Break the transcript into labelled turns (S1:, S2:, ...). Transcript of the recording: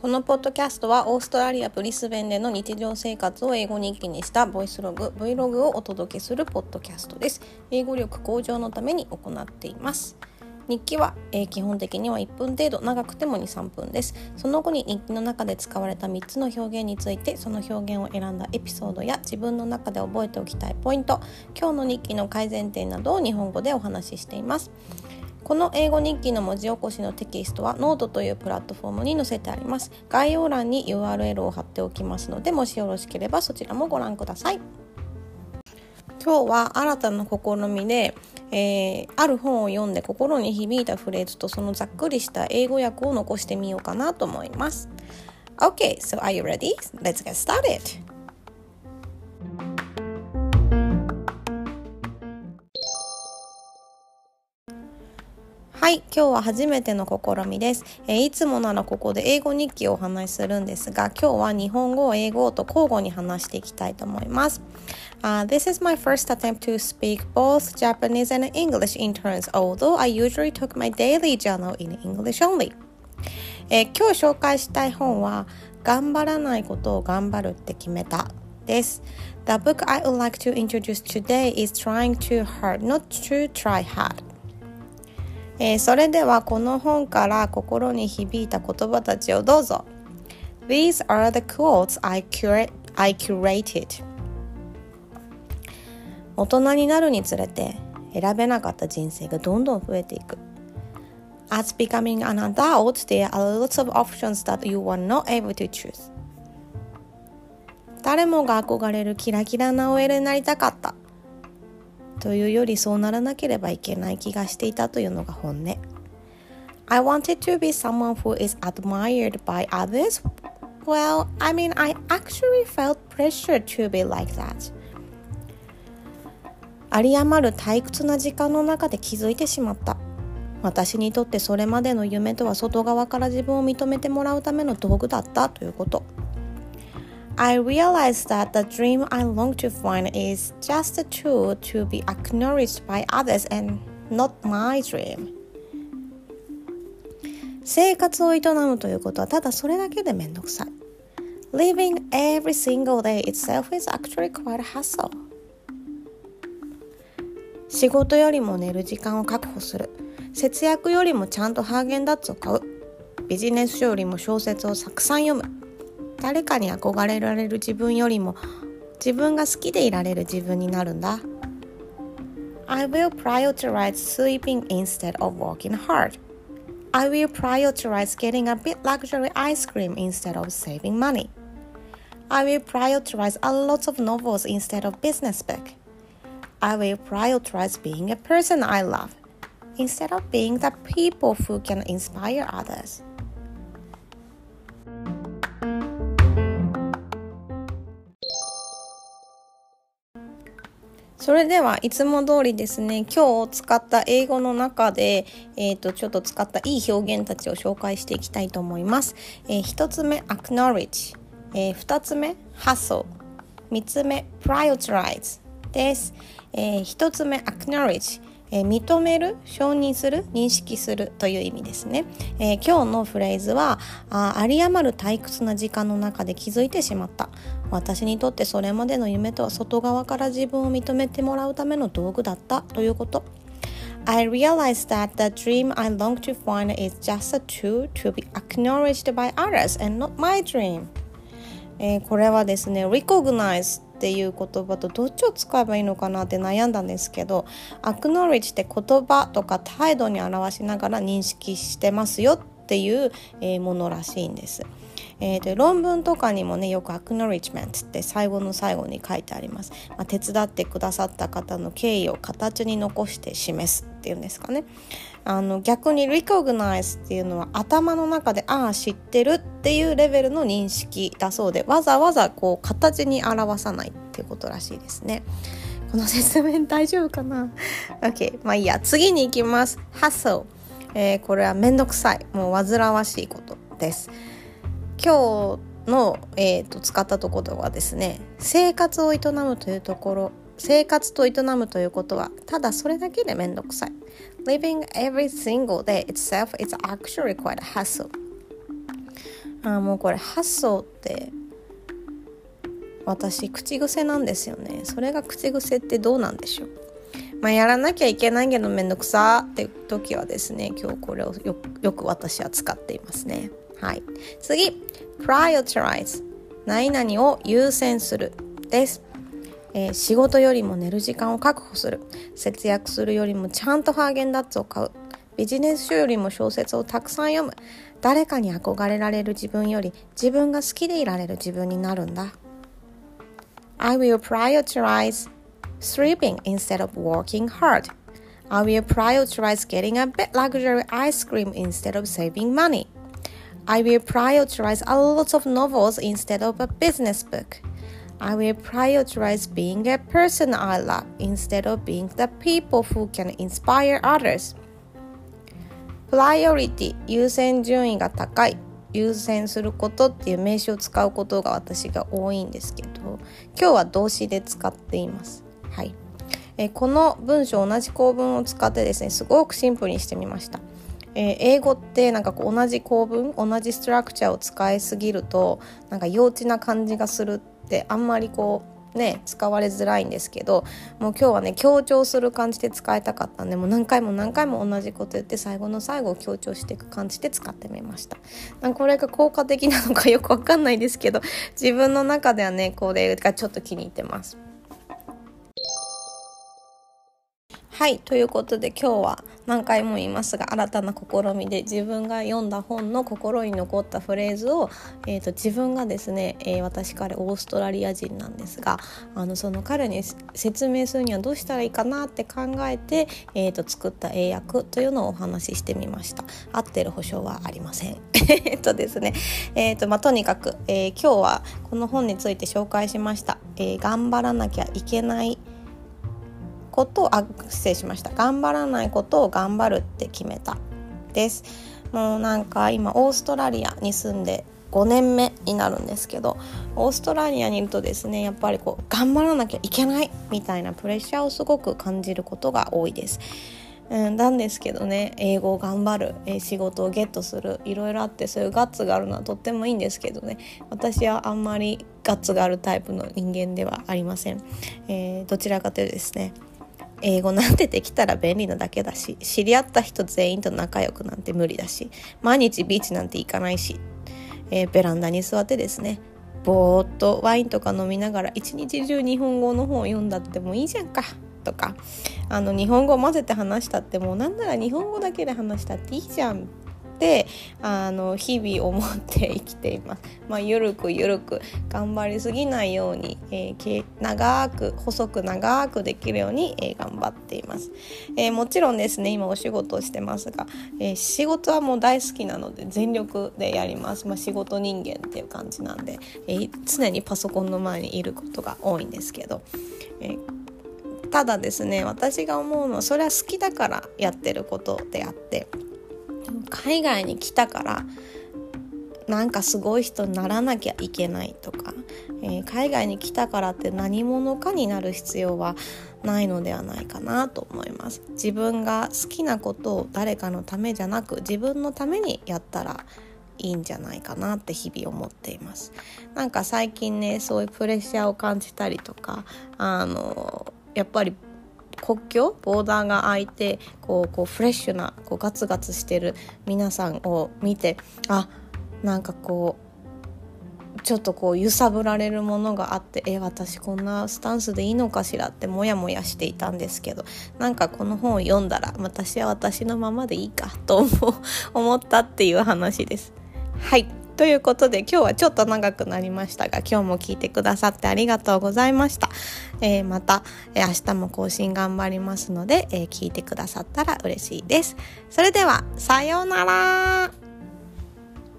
S1: このポッドキャストはオーストラリア・ブリスベンでの日常生活を英語日記にしたボイスログ Vlog をお届けするポッドキャストです。英語力向上のために行っています。日記は、えー、基本的には1分程度長くても23分です。その後に日記の中で使われた3つの表現についてその表現を選んだエピソードや自分の中で覚えておきたいポイント今日の日記の改善点などを日本語でお話ししています。この英語日記の文字起こしのテキストはノートというプラットフォームに載せてあります概要欄に URL を貼っておきますのでもしよろしければそちらもご覧ください今日は新たな試みで、えー、ある本を読んで心に響いたフレーズとそのざっくりした英語訳を残してみようかなと思います Okay, so are you ready? Let's get started! はい、今日は初めての試みです、えー、いつもならここで英語日記をお話しするんですが、今日は日本語、英語と交互に話していきたいと思います。Uh, this is my first attempt to speak both Japanese and English in turns, although I usually took my daily journal in English only. えー、今日紹介したい本は、頑張らないことを頑張るって決めたです。The book I would like to introduce today is Trying Too Hard Not to Try Hard. えー、それではこの本から心に響いた言葉たちをどうぞ。These are the quotes I, curate, I curated. 大人になるにつれて選べなかった人生がどんどん増えていく。As becoming an adult, there are lots of options that you were not able to choose. 誰もが憧れるキラキラな OL になりたかった。というよりそうならなければいけない気がしていたというのが本音。I wanted to be someone who is admired by others. Well, I mean, I actually felt pressure to be like that. 有り余る退屈な時間の中で気づいてしまった。私にとってそれまでの夢とは外側から自分を認めてもらうための道具だったということ。I realized that the dream I long to find is just a tool to be acknowledged by others and not my dream. 生活を営むということはただそれだけでめんどくさい。Living every single day itself is actually quite a hassle. 仕事よりも寝る時間を確保する。節約よりもちゃんとハーゲンダッツを買う。ビジネス書よりも小説をたくさん読む。誰かに憧れられる自分よりも自分が好きでいられる自分になるんだ I will prioritize sleeping instead of working hard I will prioritize getting a bit luxury ice cream instead of saving money I will prioritize a lot of novels instead of business book I will prioritize being a person I love instead of being the people who can inspire others それではいつも通りですね、今日使った英語の中で、えっ、ー、と、ちょっと使ったいい表現たちを紹介していきたいと思います。えー、一つ目、acknowledge。えー、二つ目、hustle。3つ目、prioritize です。えー、一つ目、acknowledge。えー、認める、承認する、認識するという意味ですね。えー、今日のフレーズはあ、有り余る退屈な時間の中で気づいてしまった。私にとってそれまでの夢とは外側から自分を認めてもらうための道具だったということ。I realized that the dream I long to find is just a tool to be acknowledged by others and not my dream. えー、これはですね、recognize っていう言葉とどっちを使えばいいのかなって悩んだんですけど acknowledge って言葉とか態度に表しながら認識してますよっていう、ものらしいんです。えー、で論文とかにもねよく acknowledgement って最後の最後に書いてあります、まあ、手伝ってくださった方の敬意を形に残して示すっていうんですかねあの逆に recognize っていうのは頭の中でああ知ってるっていうレベルの認識だそうでわざわざこう形に表さないっていうことらしいですね。この説明大丈夫かな ?OK まあいいや次に行きます。Hustle、えー、これはめんどくさい。もう煩わしいことです。今日の、えーと、使ったところはですね生活を営むというところ。生活と営むということはただそれだけでめんどくさい。Living every single day itself is actually quite a hassle あもうこれ発想って私口癖なんですよね。それが口癖ってどうなんでしょう。まあ、やらなきゃいけないけどめんどくさって時はですね今日これをよよく私は使っていますね。はい。次。Prioritize 何々を優先する。です、えー、仕事よりも寝る時間を確保する節約するよりもちゃんとハーゲンダッツを買うビジネス書よりも小説をたくさん読む誰かに憧れられる自分より自分が好きでいられる自分になるんだ I will prioritize sleeping instead of working hard. I will prioritize getting a bit luxury ice cream instead of saving money. I will prioritize a lot of novels instead of a business book. I will prioritize being a person I love instead of being the people who can inspire others. Priority 優先順位が高い優先することっていう名詞を使うことが私が多いんですけど今日は動詞で使っています。はい、えこの文章同じ構文を使ってですねすごくシンプルにしてみました。えー、英語ってなんかこう同じ構文同じストラクチャーを使いすぎるとなんか幼稚な感じがするってあんまりこうね使われづらいんですけどもう今日はね強調する感じで使いたかったんでもう何回も何回も同じこと言って最後の最後を強調していく感じで使ってみました。なんかこれが効果的なのかよくわかんないですけど自分の中ではねこれがちょっと気に入ってます。はいということで今日は何回も言いますが新たな試みで自分が読んだ本の心に残ったフレーズを、えーと、自分がですね、えー、私彼オーストラリア人なんですがあのその彼に説明するにはどうしたらいいかなって考えて、えーと、作った英訳というのをお話ししてみました。合ってる保証はありません。えっとですねえっ、ー、とまあとにかく、えー、今日はこの本について紹介しました、え頑張らなきゃいけないことをあ失礼しました。頑張らないことを頑張るって決めたです。もうなんか今オーストラリアに住んで5年目になるんですけどオーストラリアにいるとですねやっぱりこう頑張らなきゃいけないみたいなプレッシャーをすごく感じることが多いです。うん、なんですけどね英語を頑張る、えー、仕事をゲットするいろいろあってそういうガッツがあるのはとってもいいんですけどね私はあんまりガッツがあるタイプの人間ではありません、えー、どちらかというとですね英語なんてできたら便利なだけだし知り合った人全員と仲良くなんて無理だし毎日ビーチなんて行かないし、えー、ベランダに座ってですねぼーっとワインとか飲みながら一日中日本語の本を読んだってもいいじゃんかとかあの日本語を混ぜて話したってもうなんなら日本語だけで話したっていいじゃんってあの日々思って生きています。まあ、ゆるくゆるく頑張りすぎないように、えー、長く細く長くできるように、えー、頑張っています、えー、もちろんですね今お仕事をしてますが、え仕事はもう大好きなので全力でやります。まあ、仕事人間っていう感じなんで、え常にパソコンの前にいることが多いんですけど。えただですね私が思うのはそれは好きだからやってることであって海外に来たからなんかすごい人にならなきゃいけないとか、えー、海外に来たからって何者かになる必要はないのではないかなと思います。自分が好きなことを誰かのためじゃなく自分のためにやったらいいんじゃないかなって日々思っています。なんか最近ねそういうプレッシャーを感じたりとかあのやっぱり国境ボーダーが開いてこうこうフレッシュなこうガツガツしてる皆さんを見てあなんかこうちょっとこう揺さぶられるものがあってえ私こんなスタンスでいいのかしらってモヤモヤしていたんですけどなんかこの本を読んだら私は私のままでいいかと思ったっていう話です。はいということで今日はちょっと長くなりましたが今日も聞いてくださってありがとうございました。えー、また、えー、明日も更新頑張りますので、えー、聞いてくださったら嬉しいです。それではさようなら